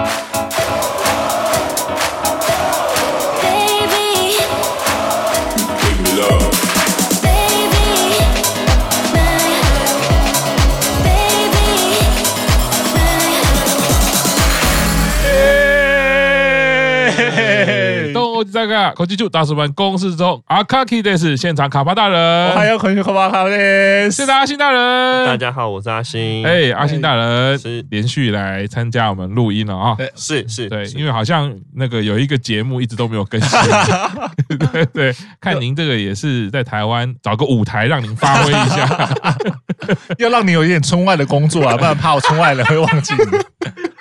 Bye. 大家口技就大师们公示中，阿卡基德是现场卡巴大人，还有口气卡巴卡的，谢谢阿星大人。大家好，我是阿星。哎，阿星大人是连续来参加我们录音了啊？是是，对，因为好像那个有一个节目一直都没有更新。对对，看您这个也是在台湾找个舞台让您发挥一下，要让你有一点村外的工作啊，不然怕我村外人会忘记你。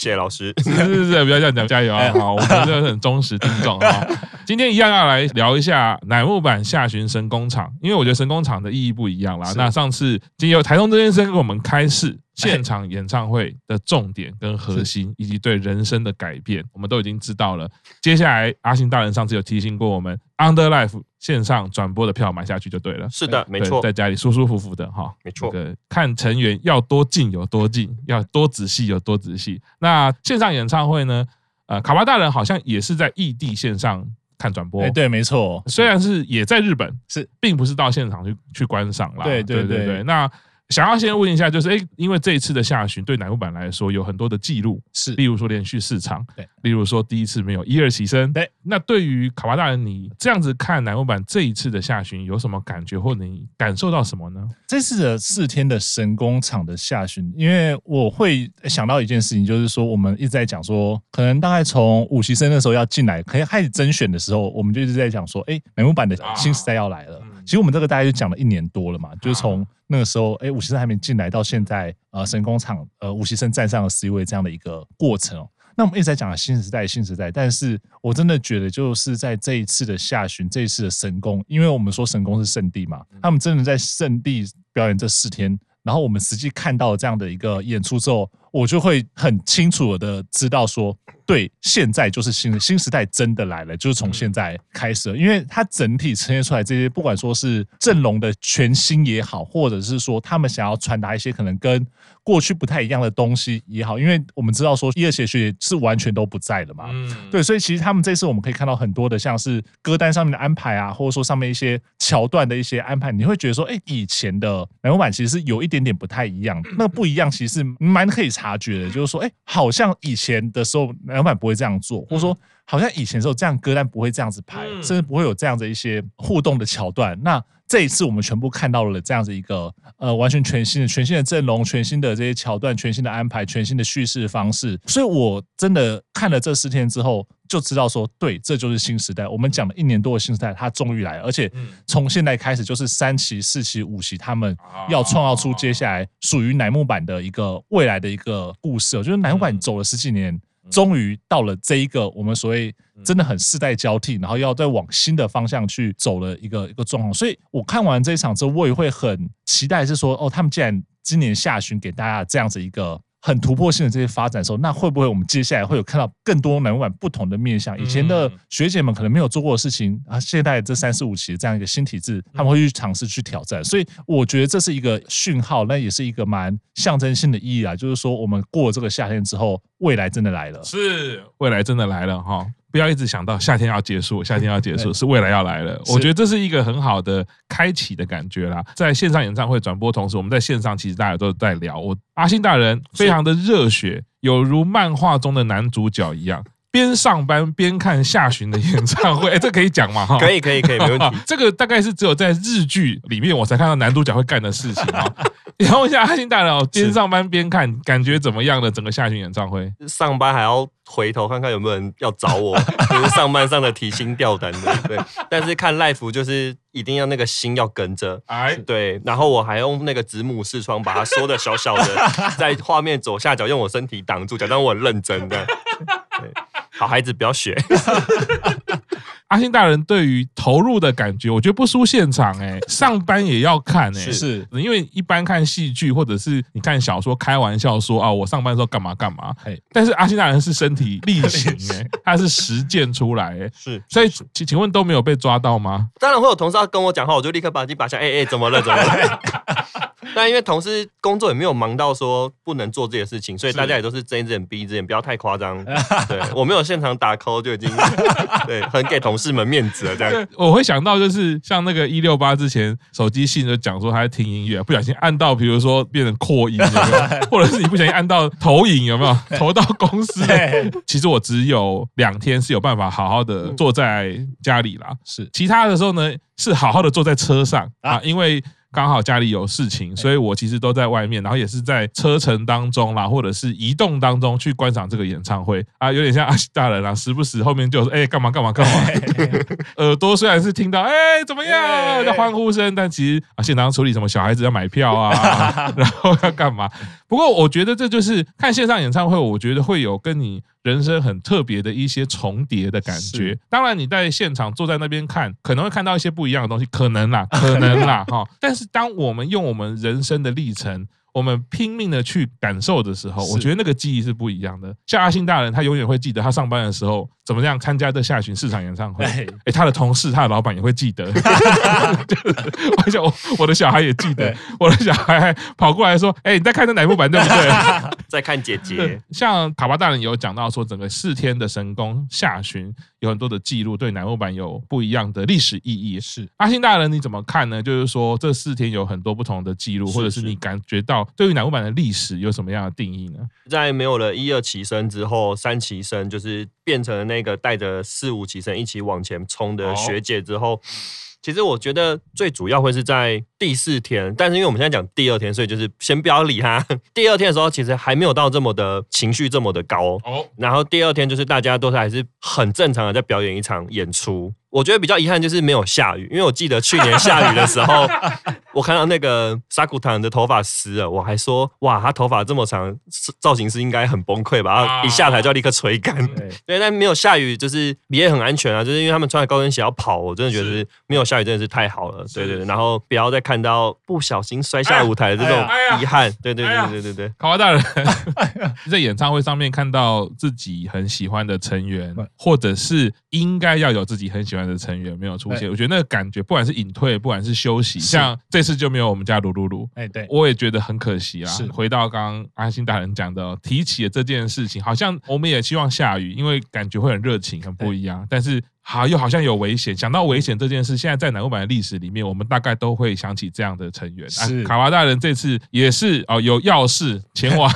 谢谢老师，是 是是，不要这样讲，加油啊！好，我们真的是很忠实听众啊。今天一样要来聊一下乃木坂下旬神工厂，因为我觉得神工厂的意义不一样啦。那上次经由台东这先生给我们开示。现场演唱会的重点跟核心，以及对人生的改变，我们都已经知道了。接下来，阿星大人上次有提醒过我们，Underlife 线上转播的票买下去就对了。是的，没错，在家里舒舒服服的哈，没错。这个看成员要多近有多近，要多仔细有多仔细。那线上演唱会呢？呃，卡巴大人好像也是在异地线上看转播。哎，对，没错。虽然是也在日本，是，并不是到现场去去观赏啦。对对对对。那想要先问一下，就是哎，因为这一次的下旬对乃木坂来说有很多的记录，是，例如说连续四场，对，例如说第一次没有一二起身，对。那对于卡巴大人，你这样子看乃木坂这一次的下旬有什么感觉，或者你感受到什么呢？这次的四天的神工厂的下旬，因为我会想到一件事情，就是说我们一直在讲说，可能大概从五期生的时候要进来，可以开始甄选的时候，我们就一直在讲说，哎，乃木坂的新时代要来了。啊嗯、其实我们这个大概就讲了一年多了嘛，就是从。那个时候，哎，五期生还没进来，到现在，呃，神工厂，呃，五期生站上了 C 位这样的一个过程哦。那我们一直在讲新时代，新时代，但是我真的觉得，就是在这一次的下旬，这一次的神工，因为我们说神工是圣地嘛，他们真的在圣地表演这四天，然后我们实际看到这样的一个演出之后，我就会很清楚的知道说。对，现在就是新新时代真的来了，就是从现在开始，因为它整体呈现出来这些，不管说是阵容的全新也好，或者是说他们想要传达一些可能跟过去不太一样的东西也好，因为我们知道说一二期学是完全都不在了嘛，嗯，对，所以其实他们这次我们可以看到很多的像是歌单上面的安排啊，或者说上面一些桥段的一些安排，你会觉得说，哎，以前的乃木坂其实是有一点点不太一样，那个不一样其实是蛮可以察觉的，就是说，哎，好像以前的时候。乃木坂不会这样做，或者说好像以前的时候这样歌单不会这样子排，甚至不会有这样的一些互动的桥段。那这一次我们全部看到了这样子一个呃完全全新的、全新的阵容、全新的这些桥段、全新的安排、全新的叙事方式。所以我真的看了这四天之后，就知道说，对，这就是新时代。我们讲了一年多的新时代，它终于来了，而且从现在开始就是三期、四期、五期，他们要创造出接下来属于乃木坂的一个未来的一个故事。我觉得乃木坂走了十几年。终于到了这一个我们所谓真的很世代交替，然后要再往新的方向去走了一个一个状况。所以我看完这一场之后，我也会很期待，是说哦，他们既然今年下旬给大家这样子一个。很突破性的这些发展的时候，那会不会我们接下来会有看到更多乃木坂不同的面向？以前的学姐们可能没有做过的事情啊，现在这三四五期的这样一个新体制，他们会去尝试去挑战。所以我觉得这是一个讯号，那也是一个蛮象征性的意义啊，就是说我们过了这个夏天之后，未来真的来了，是未来真的来了哈。不要一直想到夏天要结束，夏天要结束是未来要来了。我觉得这是一个很好的开启的感觉啦。在线上演唱会转播同时，我们在线上其实大家都在聊。我阿星大人非常的热血，有如漫画中的男主角一样。边上班边看下旬的演唱会，哎，这可以讲吗？哈，可以，可以，可以，没问题。这个大概是只有在日剧里面我才看到男主角会干的事情啊。然后问一下阿星大人哦，边上班边看，感觉怎么样的？整个下旬演唱会，上班还要回头看看有没有人要找我，就是上班上的提心吊胆的。对，但是看 life 就是一定要那个心要跟着，哎，对。然后我还用那个子母视窗把它缩的小小的，在画面左下角用我身体挡住，假装我很认真的。对。好孩子，不要学。阿星大人对于投入的感觉，我觉得不输现场哎、欸，上班也要看哎、欸，是，因为一般看戏剧或者是你看小说，开玩笑说啊，我上班的时候干嘛干嘛，但是阿星大人是身体力行哎、欸，他是实践出来哎、欸，是，所以请请问都没有被抓到吗？当然会有同事要跟我讲话，我就立刻把机拔下，哎、欸、哎、欸，怎么了怎么了？但因为同事工作也没有忙到说不能做这些事情，所以大家也都是睁一只眼闭一只眼，不要太夸张。对，我没有现场打 call 就已经对，很给同事们面子了。这样我会想到就是像那个一六八之前手机信就讲说他在听音乐，不小心按到，比如说变成扩音有没有，或者是你不小心按到投影有没有，投到公司。其实我只有两天是有办法好好的坐在家里啦，是其他的时候呢是好好的坐在车上啊，因为。刚好家里有事情，所以我其实都在外面，然后也是在车程当中啦，或者是移动当中去观赏这个演唱会啊，有点像 阿西大人啊，时不时后面就说：“哎，干嘛干嘛干嘛。” 耳朵虽然是听到“哎，怎么样”的欢呼声，但其实啊，现场处理什么小孩子要买票啊，然后要干嘛？不过我觉得这就是看线上演唱会，我觉得会有跟你。人生很特别的一些重叠的感觉。当然，你在现场坐在那边看，可能会看到一些不一样的东西，可能啦，可能啦，哈。但是，当我们用我们人生的历程，我们拼命的去感受的时候，我觉得那个记忆是不一样的。像阿信大人，他永远会记得他上班的时候。怎么样参加这下旬市场演唱会？哎，他的同事、他的老板也会记得。我想，我的小孩也记得。我的小孩还跑过来说：“哎，你在看这乃木坂对不对？” 在看姐姐。像卡巴大人有讲到说，整个四天的神功下旬有很多的记录，对乃木坂有不一样的历史意义。是阿信大人，你怎么看呢？就是说，这四天有很多不同的记录，或者是你感觉到对于乃木坂的历史有什么样的定义呢？在没有了一二期生之后，三期生就是变成了那个带着四五起身一起往前冲的学姐之后，其实我觉得最主要会是在第四天，但是因为我们现在讲第二天，所以就是先不要理他。第二天的时候，其实还没有到这么的情绪这么的高哦。然后第二天就是大家都是还是很正常的在表演一场演出。我觉得比较遗憾就是没有下雨，因为我记得去年下雨的时候，我看到那个沙谷堂的头发湿了，我还说哇，他头发这么长，造型师应该很崩溃吧？然后一下台就要立刻吹干。对，但没有下雨就是也很安全啊，就是因为他们穿着高跟鞋要跑，我真的觉得没有下雨真的是太好了。对对对，然后不要再看到不小心摔下舞台的这种遗憾。对对对对对对，考拉大人在演唱会上面看到自己很喜欢的成员，或者是应该要有自己很喜欢的成员没有出现，我觉得那个感觉，不管是隐退，不管是休息，像这次就没有我们家噜噜噜，哎，对，我也觉得很可惜啊。是。回到刚刚阿信大人讲的，提起了这件事情，好像我们也希望下雨，因为感觉会很热情，很不一样，但是。好，又好像有危险。想到危险这件事，现在在南欧版的历史里面，我们大概都会想起这样的成员。是、啊、卡娃大人这次也是哦，有要事前往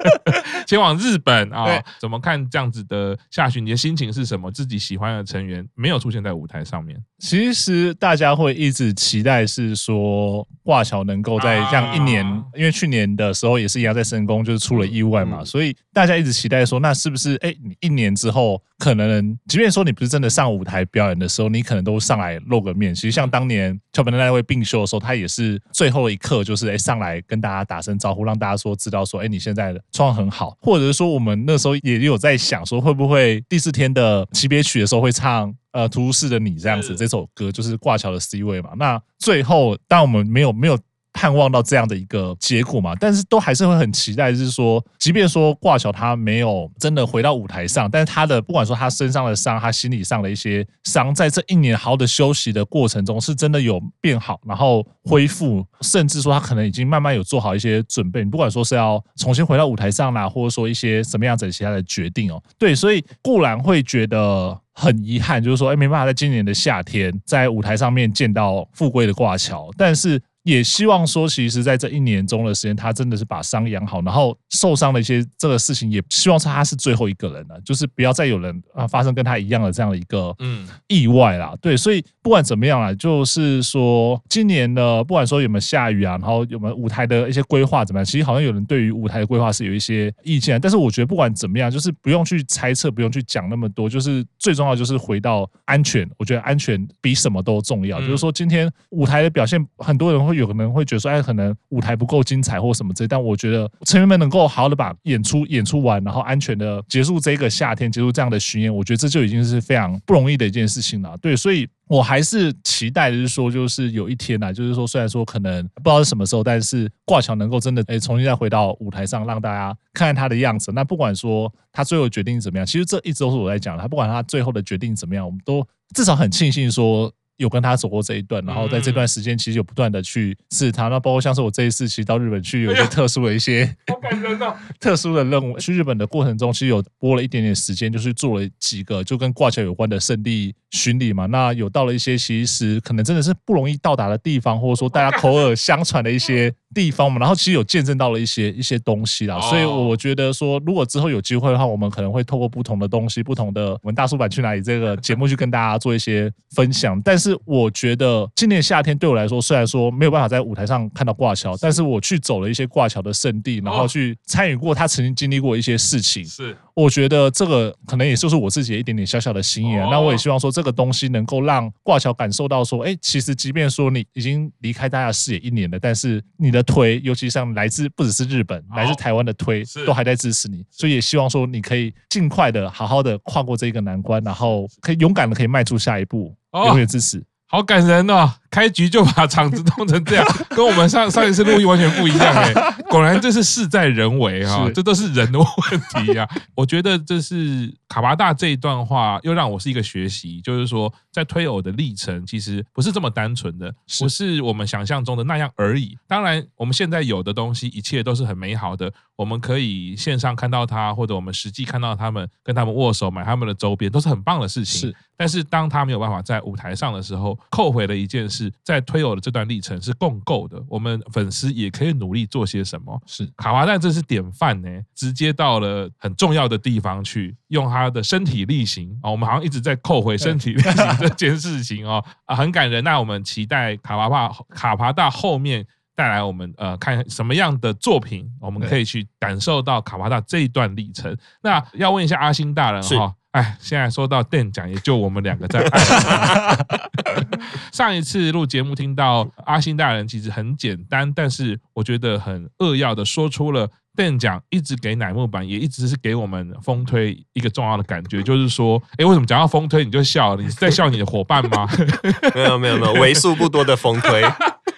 前往日本啊？对怎么看这样子的下旬？你的心情是什么？自己喜欢的成员没有出现在舞台上面。其实大家会一直期待是说挂桥能够在这样一年，啊、因为去年的时候也是一样在深宫就是出了意外嘛，嗯、所以大家一直期待说，那是不是哎，你一年之后可能，即便说你不是真的上舞台表演的时候，你可能都上来露个面。其实像当年桥本的那位病休的时候，他也是最后一刻，就是哎上来跟大家打声招呼，让大家说知道说，哎你现在的状况很好，或者是说我们那时候也有在想说，会不会第四天的级别曲的时候会唱呃图书室的你这样子这首歌，就是挂桥的 C 位嘛。那最后，但我们没有没有。盼望到这样的一个结果嘛，但是都还是会很期待，就是说，即便说挂桥他没有真的回到舞台上，但是他的不管说他身上的伤，他心理上的一些伤，在这一年好的休息的过程中，是真的有变好，然后恢复，甚至说他可能已经慢慢有做好一些准备。你不管说是要重新回到舞台上啦，或者说一些什么样子其他的决定哦，对，所以固然会觉得很遗憾，就是说，哎，没办法在今年的夏天在舞台上面见到富贵的挂桥，但是。也希望说，其实，在这一年中的时间，他真的是把伤养好，然后受伤的一些这个事情，也希望说他是最后一个人了，就是不要再有人啊发生跟他一样的这样的一个嗯意外啦。对，所以不管怎么样啦，就是说今年呢，不管说有没有下雨啊，然后有没有舞台的一些规划怎么样，其实好像有人对于舞台的规划是有一些意见，但是我觉得不管怎么样，就是不用去猜测，不用去讲那么多，就是最重要就是回到安全。我觉得安全比什么都重要。就是说今天舞台的表现，很多人会。有可能会觉得说，哎，可能舞台不够精彩或什么之类，但我觉得成员们能够好好的把演出演出完，然后安全的结束这个夏天，结束这样的巡演，我觉得这就已经是非常不容易的一件事情了。对，所以我还是期待的是说，就是有一天呢，就是说，虽然说可能不知道是什么时候，但是挂桥能够真的哎重新再回到舞台上，让大家看看他的样子。那不管说他最后决定怎么样，其实这一直都是我在讲的。他不管他最后的决定怎么样，我们都至少很庆幸说。有跟他走过这一段，然后在这段时间其实有不断的去试他。那包括像是我这一次其实到日本去，有一些特殊的一些，我感人哦，特殊的任务。去日本的过程中，其实有拨了一点点时间，就是做了几个就跟挂桥有关的圣地巡礼嘛。那有到了一些其实可能真的是不容易到达的地方，或者说大家口耳相传的一些 地方嘛。然后其实有见证到了一些一些东西啦。所以我觉得说，如果之后有机会的话，我们可能会透过不同的东西，不同的我们大叔版去哪里这个节目去跟大家做一些分享。但是我觉得今年夏天对我来说，虽然说没有办法在舞台上看到挂桥，但是我去走了一些挂桥的圣地，然后去参与过他曾经经历过一些事情。是，我觉得这个可能也就是我自己的一点点小小的心愿。那我也希望说，这个东西能够让挂桥感受到说，哎，其实即便说你已经离开大家的视野一年了，但是你的推，尤其像来自不只是日本，来自台湾的推，都还在支持你。所以也希望说，你可以尽快的好好的跨过这个难关，然后可以勇敢的可以迈出下一步。永远支持。好感人哦！开局就把场子弄成这样，跟我们上上一次录音完全不一样哎。果然这是事在人为哈，这都是人的问题呀。我觉得这是卡巴大这一段话，又让我是一个学习，就是说在推偶的历程其实不是这么单纯的，不是我们想象中的那样而已。当然，我们现在有的东西，一切都是很美好的。我们可以线上看到他，或者我们实际看到他们，跟他们握手，买他们的周边，都是很棒的事情。是，但是当他没有办法在舞台上的时候，后悔了一件事，在推偶的这段历程是共构的。我们粉丝也可以努力做些什么。是，卡哇蛋这是典范呢，直接到了很重要的地方去，用他的身体力行啊。我们好像一直在扣回身体力行这件事情哦，啊，很感人。那我们期待卡巴帕卡帕大后面。带来我们呃看什么样的作品，我们可以去感受到卡巴大这一段历程。那要问一下阿星大人哈，哎，现在说到电奖，也就我们两个在爱。上一次录节目听到阿星大人其实很简单，但是我觉得很扼要的说出了电奖一直给乃木坂，也一直是给我们风推一个重要的感觉，就是说，哎，为什么讲到风推你就笑了？你是在笑你的伙伴吗？没有没有没有，为数不多的风推。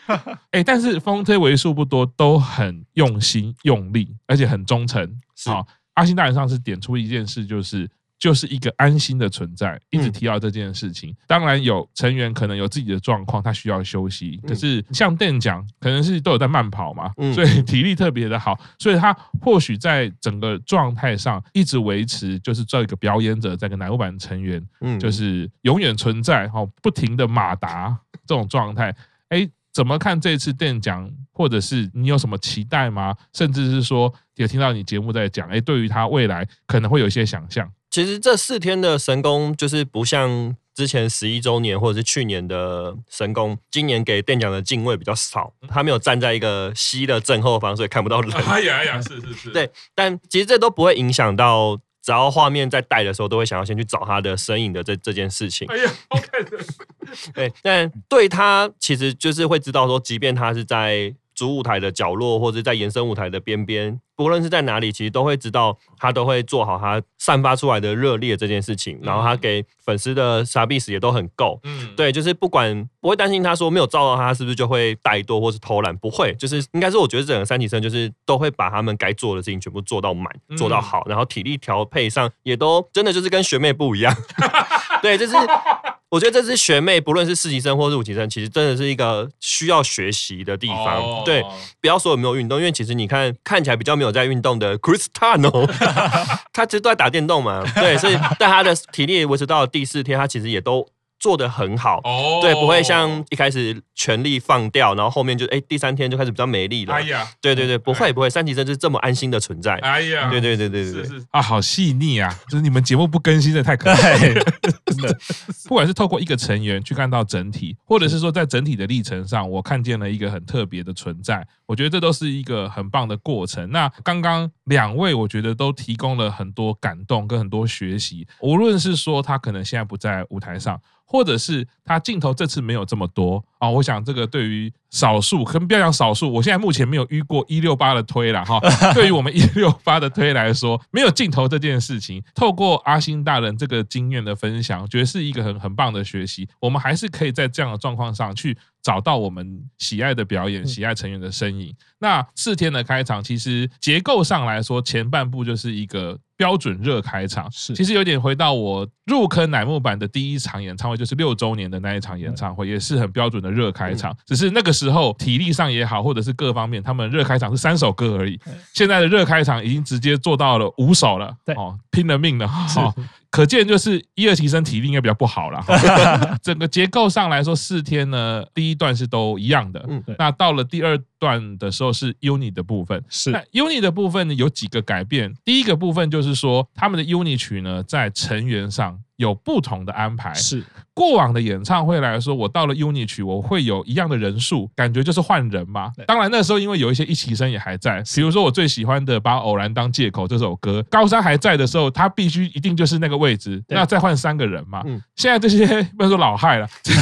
哎，但是风推为数不多，都很用心用力，而且很忠诚。好，阿星大人上次点出一件事，就是就是一个安心的存在，一直提到这件事情。当然有成员可能有自己的状况，他需要休息。可是像店讲，可能是都有在慢跑嘛，所以体力特别的好，所以他或许在整个状态上一直维持，就是这个表演者，这个乃木坂成员，就是永远存在，哈，不停的马达这种状态。哎。怎么看这次电奖，或者是你有什么期待吗？甚至是说，有听到你节目在讲，哎，对于他未来可能会有一些想象。其实这四天的神功就是不像之前十一周年或者是去年的神功，今年给店长的敬畏比较少，他没有站在一个西的正后方，所以看不到人。哎呀哎呀，是是是，对，但其实这都不会影响到。只要画面在带的时候，都会想要先去找他的身影的这这件事情。哎呀，好感人。对，但对他其实就是会知道说，即便他是在。主舞台的角落，或者在延伸舞台的边边，不论是在哪里，其实都会知道他都会做好他散发出来的热烈这件事情。然后他给粉丝的傻逼死也都很够。嗯，对，就是不管不会担心他说没有照到他是不是就会怠惰或是偷懒，不会，就是应该是我觉得整个三体生就是都会把他们该做的事情全部做到满，做到好，然后体力调配上也都真的就是跟学妹不一样。对，就是。我觉得这支学妹，不论是四级生或是五级生，其实真的是一个需要学习的地方。Oh. 对，不要说有没有运动，因为其实你看看起来比较没有在运动的 Cristiano，他其实都在打电动嘛。对，所以但他的体力维持到第四天，他其实也都。做的很好，oh. 对，不会像一开始全力放掉，然后后面就哎、欸、第三天就开始比较没力了。哎呀，对对对，不会不会，三级生就是这么安心的存在。哎呀，对对对对对，是是啊，好细腻啊，就是你们节目不更新的太可爱了。真的，不管是透过一个成员去看到整体，或者是说在整体的历程上，我看见了一个很特别的存在，我觉得这都是一个很棒的过程。那刚刚两位，我觉得都提供了很多感动跟很多学习，无论是说他可能现在不在舞台上。或者是他镜头这次没有这么多啊，我想这个对于少数，可能不要讲少数，我现在目前没有遇过一六八的推了哈。对于我们一六八的推来说，没有镜头这件事情，透过阿星大人这个经验的分享，觉得是一个很很棒的学习。我们还是可以在这样的状况上去找到我们喜爱的表演、喜爱成员的身影。那四天的开场，其实结构上来说，前半部就是一个。标准热开场。是，其实有点回到我入坑乃木坂的第一场演唱会，就是六周年的那一场演唱会，也是很标准的热开场。只是那个时候体力上也好，或者是各方面，他们热开场是三首歌而已。现在的热开场已经直接做到了五首了，哦，拼了命了，哦。可见就是一二级生体力应该比较不好了。整个结构上来说，四天呢，第一段是都一样的。嗯，那到了第二段的时候是 UNI 的部分。是，那 UNI 的部分呢，有几个改变。第一个部分就是说，他们的 UNI 曲呢，在成员上。有不同的安排。是过往的演唱会来说，我到了 UNI 曲，我会有一样的人数，感觉就是换人嘛。当然那时候因为有一些一起生也还在，比如说我最喜欢的《把偶然当借口》这首歌，高山还在的时候，他必须一定就是那个位置，那再换三个人嘛。现在这些 不能说老害了，这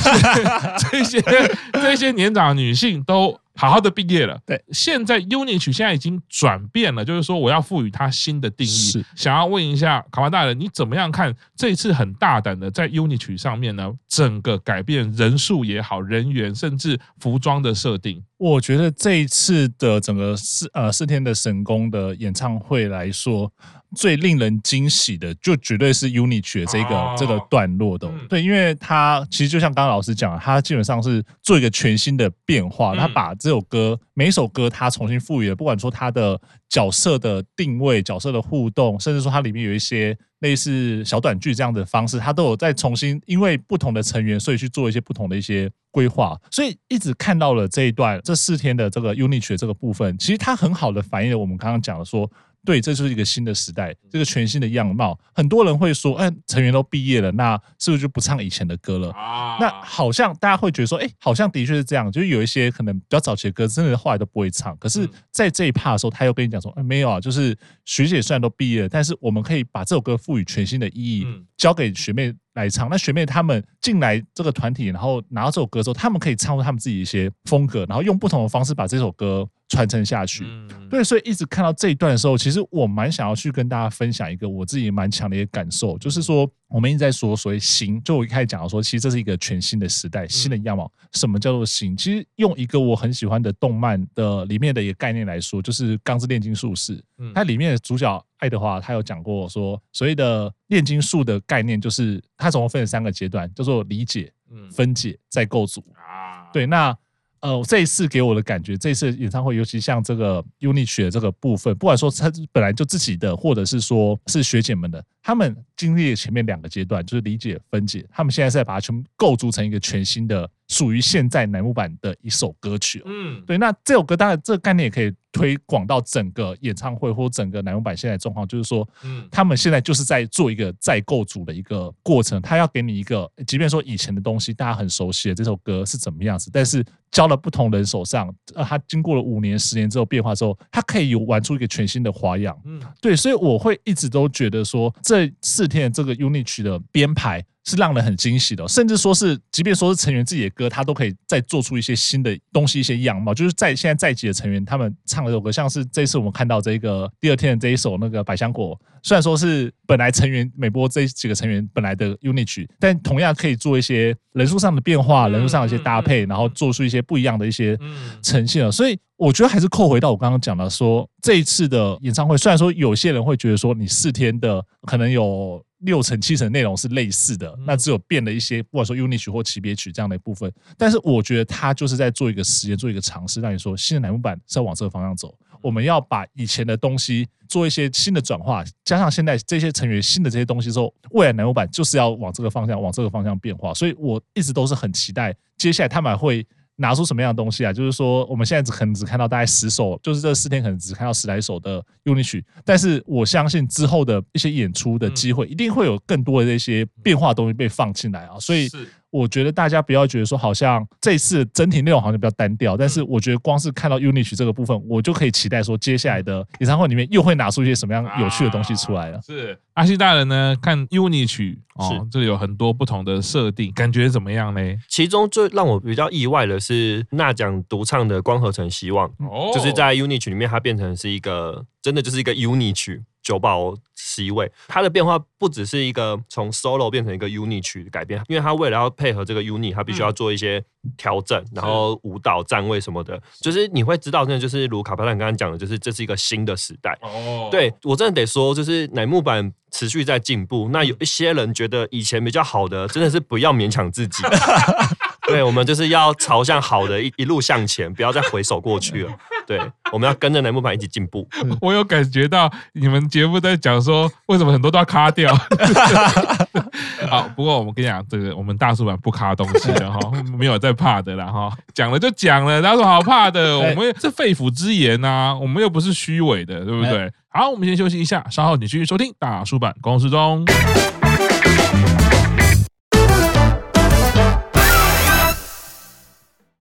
些这些这些年长的女性都。好好的毕业了，对。现在 UNI 曲现在已经转变了，就是说我要赋予它新的定义。是，想要问一下卡巴大人，你怎么样看这一次很大胆的在 UNI 曲上面呢？整个改变人数也好，人员甚至服装的设定。我觉得这一次的整个四呃四天的神功的演唱会来说。最令人惊喜的，就绝对是 UNIQ 的这个、哦、这个段落的，嗯、对，因为他其实就像刚刚老师讲的，他基本上是做一个全新的变化，他把这首歌每一首歌他重新赋予了，不管说他的角色的定位、角色的互动，甚至说它里面有一些类似小短剧这样的方式，它都有在重新因为不同的成员，所以去做一些不同的一些规划，所以一直看到了这一段这四天的这个 UNI 曲的这个部分，其实它很好的反映了我们刚刚讲的说。对，这就是一个新的时代，这个全新的样貌。很多人会说，哎，成员都毕业了，那是不是就不唱以前的歌了？啊，那好像大家会觉得说，哎，好像的确是这样，就是有一些可能比较早期的歌，真的后来都不会唱。可是，在这一趴的时候，他又跟你讲说，哎，没有啊，就是学姐虽然都毕业了，但是我们可以把这首歌赋予全新的意义，交给学妹来唱。那学妹他们进来这个团体，然后拿到这首歌之后，他们可以唱出他们自己一些风格，然后用不同的方式把这首歌。传承下去，对，所以一直看到这一段的时候，其实我蛮想要去跟大家分享一个我自己蛮强的一个感受，就是说，我们一直在说所谓新，就我一开始讲的说，其实这是一个全新的时代，新的样貌。什么叫做新？其实用一个我很喜欢的动漫的里面的一个概念来说，就是《钢之炼金术师》。它里面的主角爱德华，他有讲过说，所谓的炼金术的概念，就是它总共分了三个阶段，叫做理解、分解、再构筑。啊，对，那。呃，这一次给我的感觉，这一次演唱会，尤其像这个 UNIQ 的这个部分，不管说他本来就自己的，或者是说是学姐们的，他们经历了前面两个阶段，就是理解、分解，他们现在是在把它全部构筑成一个全新的。属于现在乃木坂的一首歌曲，嗯，对，那这首歌当然这个概念也可以推广到整个演唱会或整个乃木坂现在状况，就是说，嗯，他们现在就是在做一个再构筑的一个过程，他要给你一个，即便说以前的东西大家很熟悉的这首歌是怎么样子，但是交了不同人手上，呃，他经过了五年、十年之后变化之后，他可以有玩出一个全新的花样，嗯，对，所以我会一直都觉得说，这四天这个 unit 的编排。是让人很惊喜的，甚至说是，即便说是成员自己的歌，他都可以再做出一些新的东西、一些样貌。就是在现在在籍的成员，他们唱的这首歌，像是这次我们看到这个第二天的这一首那个百香果，虽然说是本来成员美波这几个成员本来的 UNI 曲，但同样可以做一些人数上的变化、人数上的一些搭配，然后做出一些不一样的一些呈现了。所以我觉得还是扣回到我刚刚讲的说，这一次的演唱会，虽然说有些人会觉得说你四天的可能有。六成七成内容是类似的，那只有变了一些，不管说 UNI 曲或级别曲这样的一部分。但是我觉得他就是在做一个实验，做一个尝试，让你说新的乃木坂是要往这个方向走。我们要把以前的东西做一些新的转化，加上现在这些成员新的这些东西之后，未来乃木坂就是要往这个方向，往这个方向变化。所以我一直都是很期待接下来他们会。拿出什么样的东西啊？就是说，我们现在只可能只看到大概十首，就是这四天可能只看到十来首的 UNI 曲，但是我相信之后的一些演出的机会，一定会有更多的这些变化的东西被放进来啊，所以。我觉得大家不要觉得说好像这次整体内容好像比较单调，但是我觉得光是看到 UNI 曲这个部分，我就可以期待说接下来的演唱会里面又会拿出一些什么样有趣的东西出来了。是阿西大人呢，看 UNI 曲哦，这里有很多不同的设定，感觉怎么样呢？其中最让我比较意外的是那奖独唱的《光合成希望》，就是在 UNI 曲里面，它变成是一个真的就是一个 UNI 曲。久保 C 位，它的变化不只是一个从 solo 变成一个 unit 曲的改变，因为它为了要配合这个 unit，它必须要做一些调整，嗯、然后舞蹈站位什么的，就是你会知道，真的就是如卡帕兰刚刚讲的，就是这是一个新的时代。哦，对我真的得说，就是乃木坂持续在进步。那有一些人觉得以前比较好的，真的是不要勉强自己。对，我们就是要朝向好的一一路向前，不要再回首过去了。对，我们要跟着乃木板一起进步。我有感觉到你们节目在讲说，为什么很多都要卡掉？好，不过我们跟你讲，这个我们大叔版不卡东西的哈，没有在怕的啦哈，讲了就讲了，哪有什么好怕的？我们是肺腑之言呐、啊，我们又不是虚伪的，对不对？好，我们先休息一下，稍后你继续收听大叔版公司中。